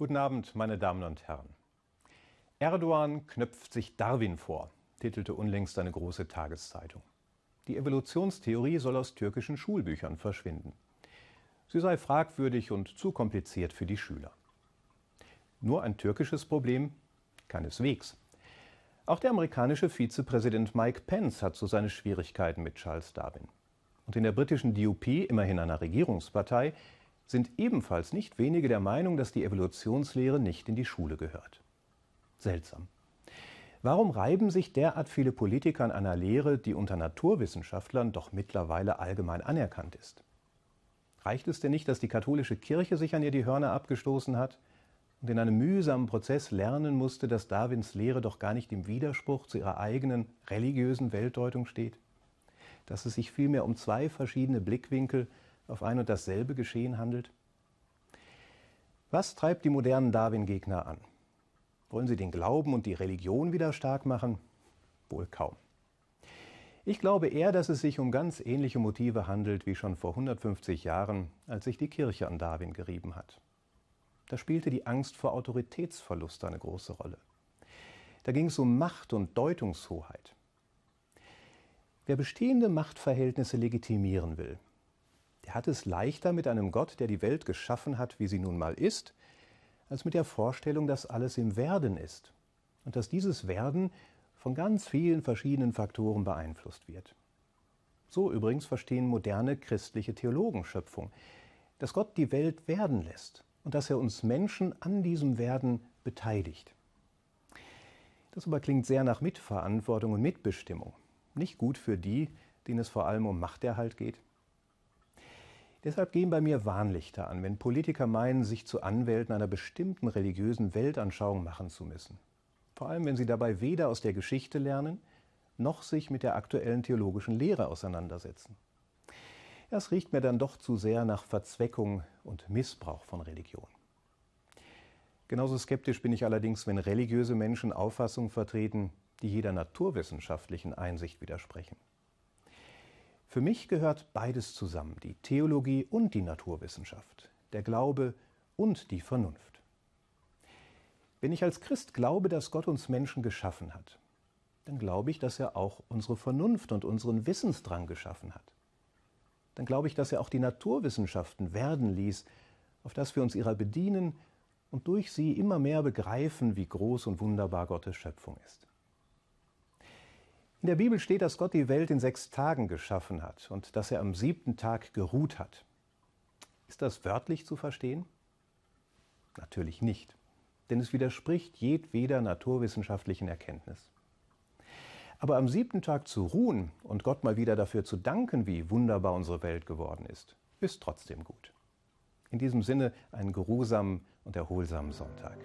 Guten Abend, meine Damen und Herren. Erdogan knöpft sich Darwin vor, titelte unlängst eine große Tageszeitung. Die Evolutionstheorie soll aus türkischen Schulbüchern verschwinden. Sie sei fragwürdig und zu kompliziert für die Schüler. Nur ein türkisches Problem? Keineswegs. Auch der amerikanische Vizepräsident Mike Pence hat so seine Schwierigkeiten mit Charles Darwin. Und in der britischen DUP, immerhin einer Regierungspartei, sind ebenfalls nicht wenige der Meinung, dass die Evolutionslehre nicht in die Schule gehört. Seltsam. Warum reiben sich derart viele Politiker an einer Lehre, die unter Naturwissenschaftlern doch mittlerweile allgemein anerkannt ist? Reicht es denn nicht, dass die katholische Kirche sich an ihr die Hörner abgestoßen hat und in einem mühsamen Prozess lernen musste, dass Darwins Lehre doch gar nicht im Widerspruch zu ihrer eigenen religiösen Weltdeutung steht? Dass es sich vielmehr um zwei verschiedene Blickwinkel auf ein und dasselbe Geschehen handelt? Was treibt die modernen Darwin-Gegner an? Wollen sie den Glauben und die Religion wieder stark machen? Wohl kaum. Ich glaube eher, dass es sich um ganz ähnliche Motive handelt wie schon vor 150 Jahren, als sich die Kirche an Darwin gerieben hat. Da spielte die Angst vor Autoritätsverlust eine große Rolle. Da ging es um Macht und Deutungshoheit. Wer bestehende Machtverhältnisse legitimieren will, der hat es leichter mit einem Gott, der die Welt geschaffen hat, wie sie nun mal ist, als mit der Vorstellung, dass alles im Werden ist und dass dieses Werden von ganz vielen verschiedenen Faktoren beeinflusst wird. So übrigens verstehen moderne christliche Theologen Schöpfung, dass Gott die Welt werden lässt und dass er uns Menschen an diesem Werden beteiligt. Das aber klingt sehr nach Mitverantwortung und Mitbestimmung. Nicht gut für die, denen es vor allem um Machterhalt geht. Deshalb gehen bei mir Warnlichter an, wenn Politiker meinen, sich zu Anwälten einer bestimmten religiösen Weltanschauung machen zu müssen. Vor allem, wenn sie dabei weder aus der Geschichte lernen, noch sich mit der aktuellen theologischen Lehre auseinandersetzen. Das riecht mir dann doch zu sehr nach Verzweckung und Missbrauch von Religion. Genauso skeptisch bin ich allerdings, wenn religiöse Menschen Auffassungen vertreten, die jeder naturwissenschaftlichen Einsicht widersprechen. Für mich gehört beides zusammen, die Theologie und die Naturwissenschaft, der Glaube und die Vernunft. Wenn ich als Christ glaube, dass Gott uns Menschen geschaffen hat, dann glaube ich, dass er auch unsere Vernunft und unseren Wissensdrang geschaffen hat. Dann glaube ich, dass er auch die Naturwissenschaften werden ließ, auf dass wir uns ihrer bedienen und durch sie immer mehr begreifen, wie groß und wunderbar Gottes Schöpfung ist. In der Bibel steht, dass Gott die Welt in sechs Tagen geschaffen hat und dass er am siebten Tag geruht hat. Ist das wörtlich zu verstehen? Natürlich nicht, denn es widerspricht jedweder naturwissenschaftlichen Erkenntnis. Aber am siebten Tag zu ruhen und Gott mal wieder dafür zu danken, wie wunderbar unsere Welt geworden ist, ist trotzdem gut. In diesem Sinne einen geruhsamen und erholsamen Sonntag.